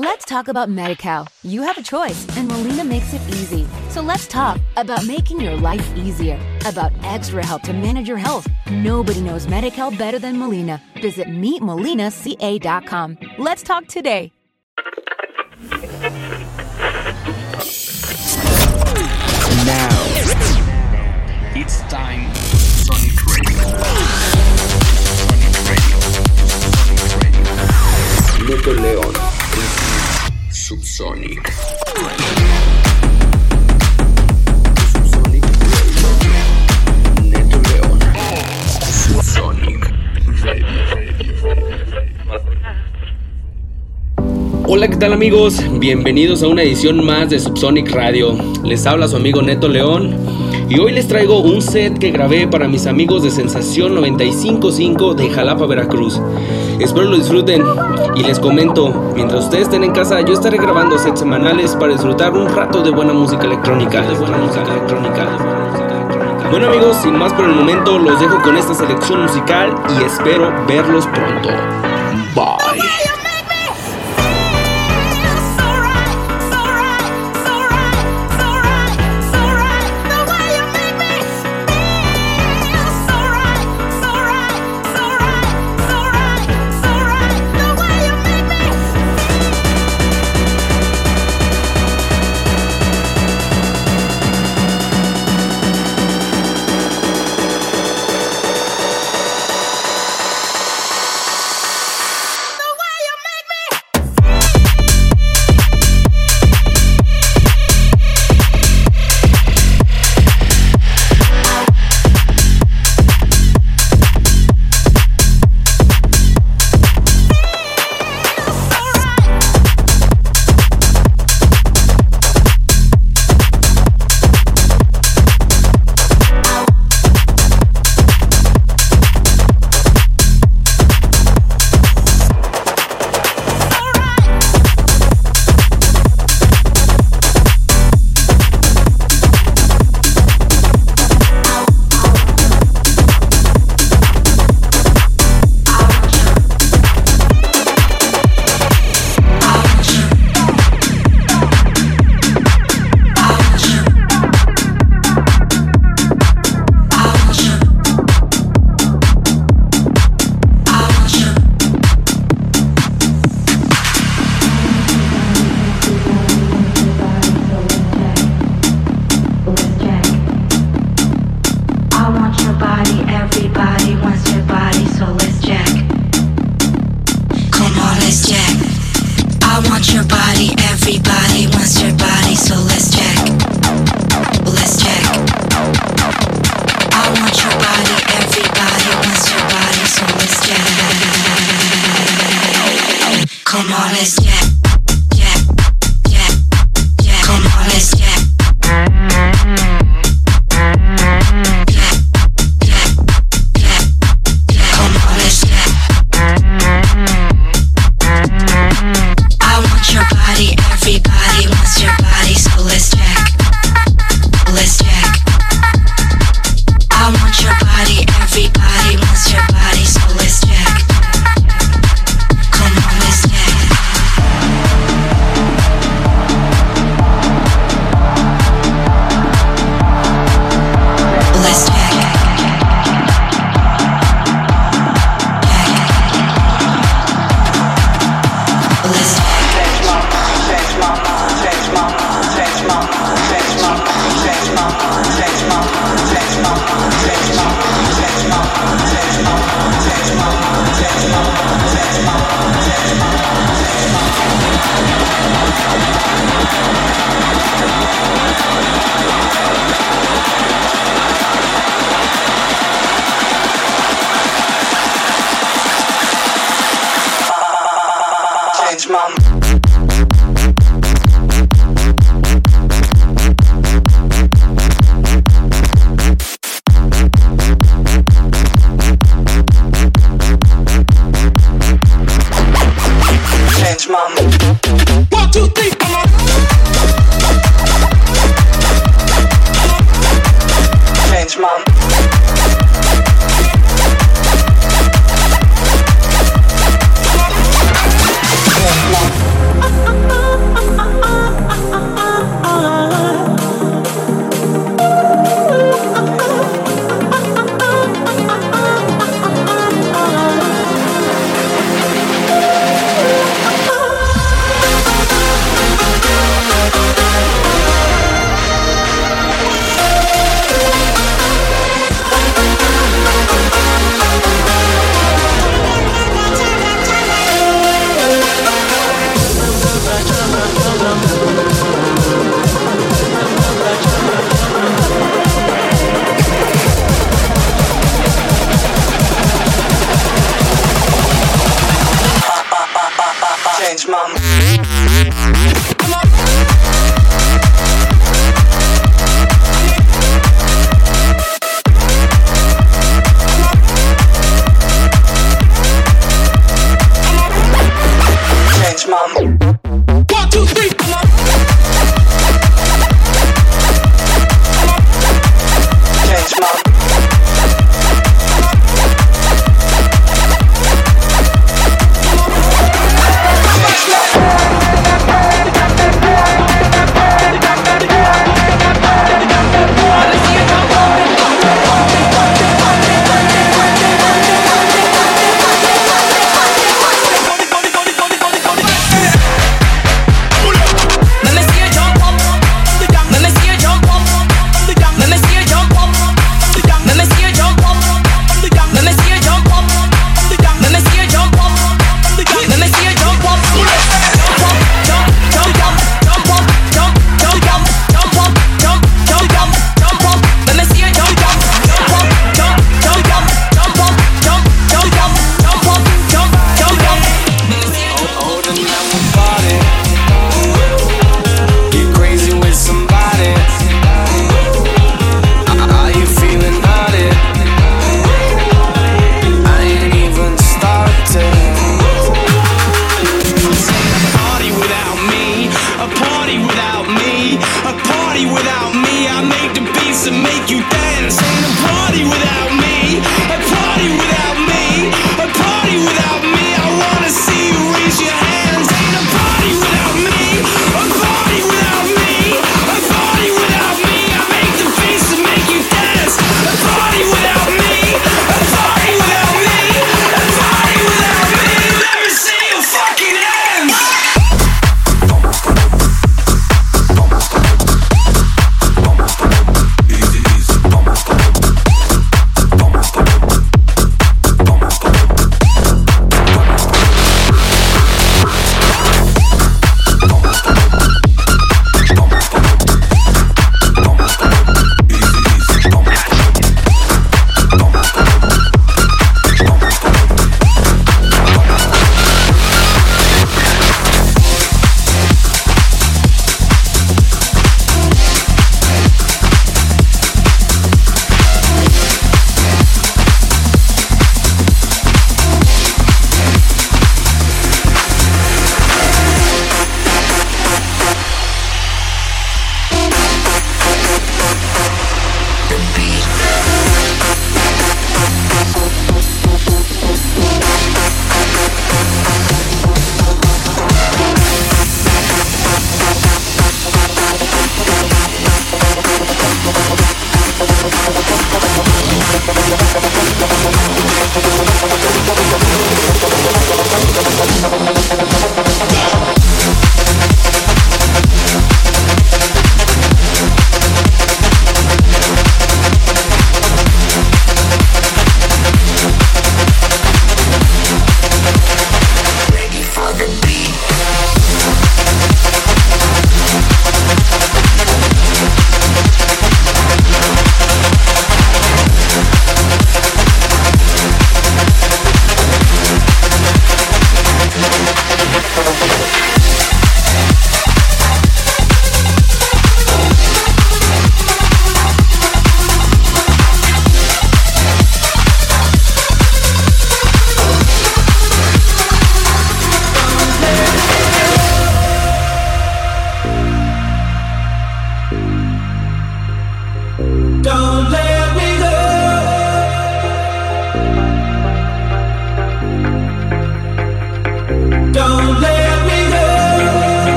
Let's talk about MediCal. You have a choice, and Molina makes it easy. So let's talk about making your life easier, about extra help to manage your health. Nobody knows MediCal better than Molina. Visit meetmolinaca.com. Let's talk today. Now, it's time Sonic Radio. Sonic Radio. Sonic Radio. Neto León. Subsonic. Subsonic. Neto León. Subsonic Hola, ¿qué tal amigos? Bienvenidos a una edición más de Subsonic Radio. Les habla su amigo Neto León y hoy les traigo un set que grabé para mis amigos de Sensación 955 de Jalapa, Veracruz. Espero lo disfruten y les comento, mientras ustedes estén en casa, yo estaré grabando sets semanales para disfrutar un rato de buena música electrónica, de buena música electrónica. Bueno amigos, sin más por el momento, los dejo con esta selección musical y espero verlos pronto. Bye.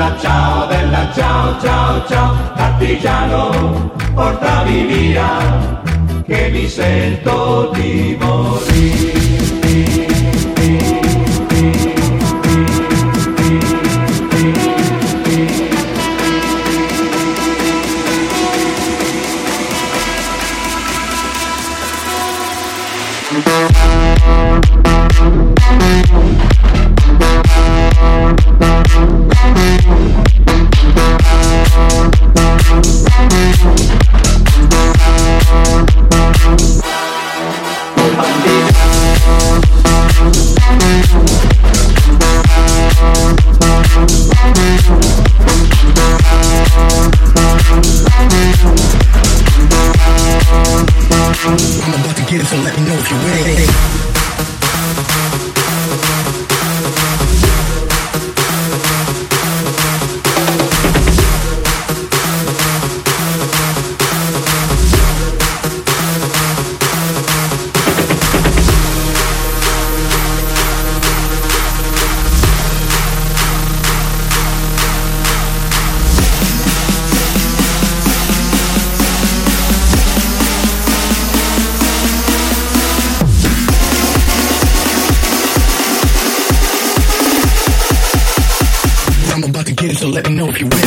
bella ciao, bella ciao, ciao, ciao, artigiano, portami via, che mi sento di morire. if you want.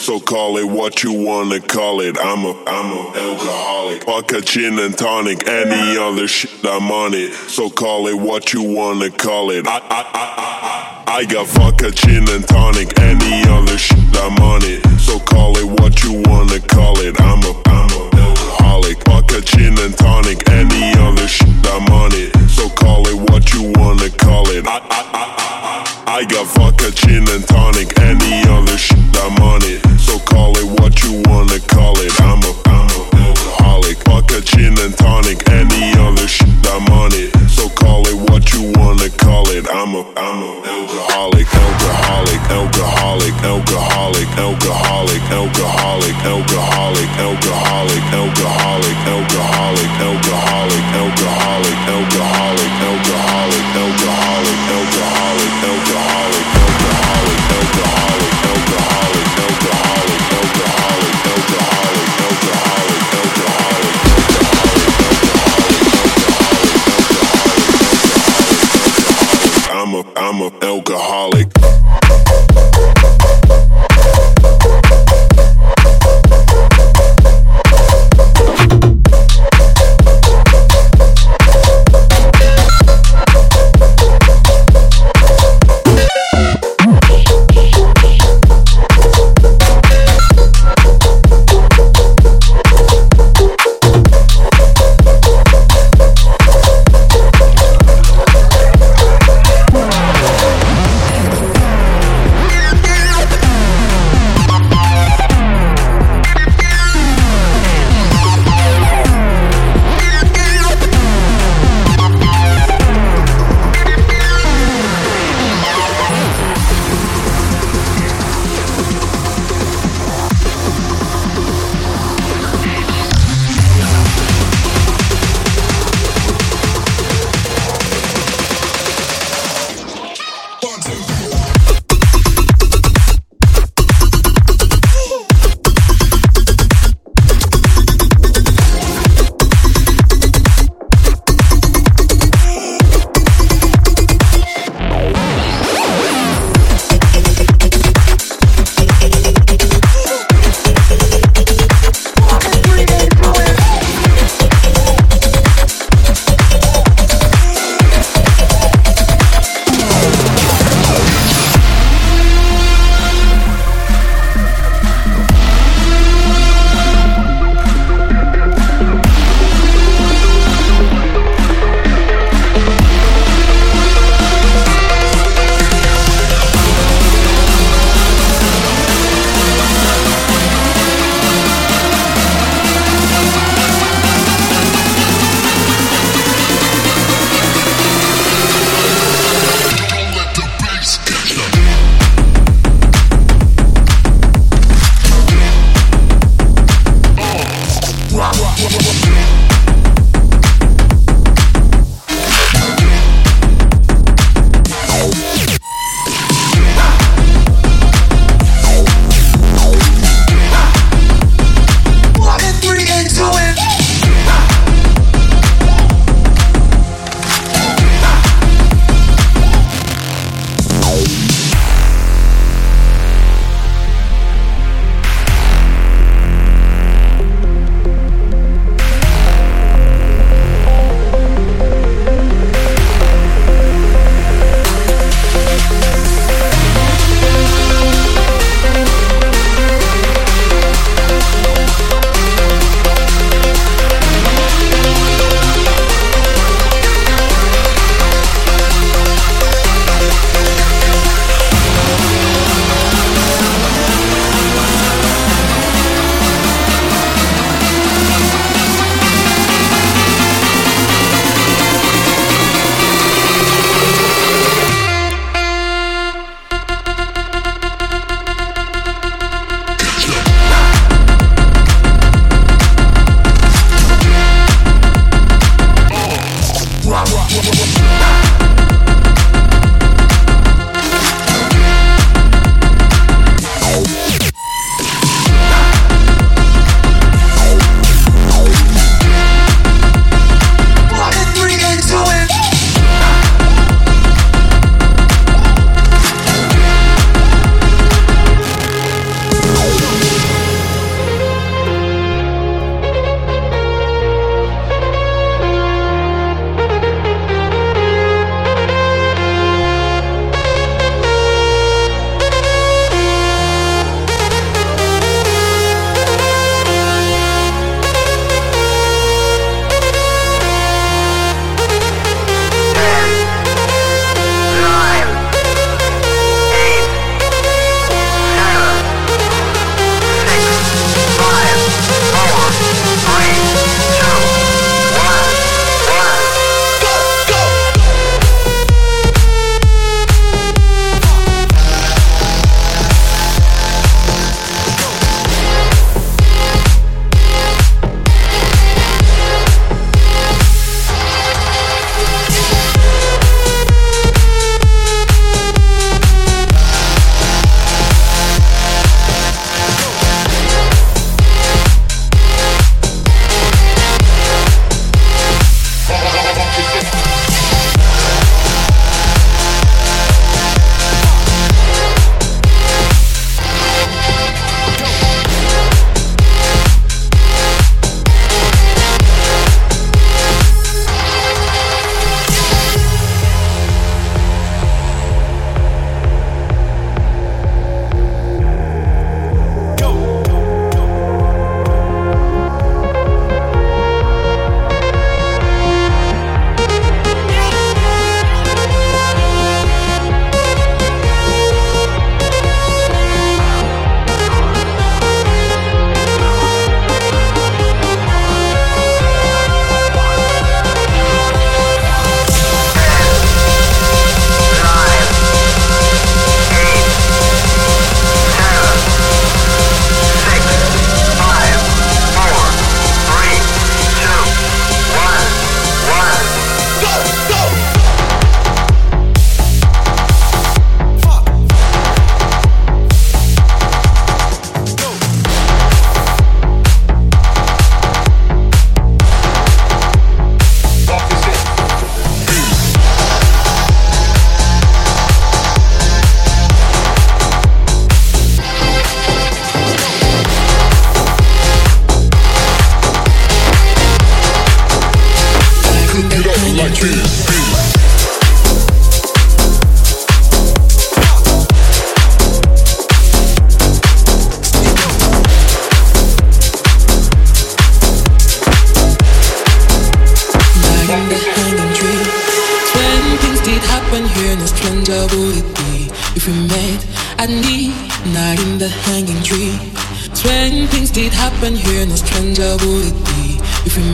So call it what you wanna call it. I'm a I'm a alcoholic. Vodka, gin and tonic, any other shit. I'm on it. So call it what you wanna call it. I I I I, I got vodka, gin and tonic, any other shit. I'm on it. So call it what you wanna call it. I'm a I'm a alcoholic. Vodka, gin and tonic, any other shit. I'm on it. So call it what you wanna call it. I I I I, I got vodka, gin and tonic, any other shit. I'm on it. So call it what you wanna call it. I'm a, I'm a alcoholic. Fuck a gin and tonic, any other shit. I'm on it. So call it what you wanna call it. I'm a, I'm a alcoholic, alcoholic, alcoholic, alcoholic, alcoholic, alcoholic, alcoholic, alcoholic, alcoholic, alcoholic, alcoholic, alcoholic, alcoholic,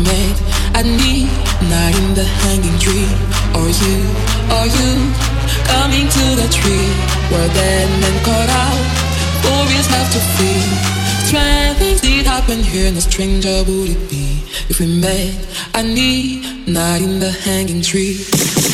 if we met at in the hanging tree. Or you, or you, coming to the tree where dead men caught out, warriors have to flee. Strange things did happen here, no stranger would it be if we met I need midnight in the hanging tree.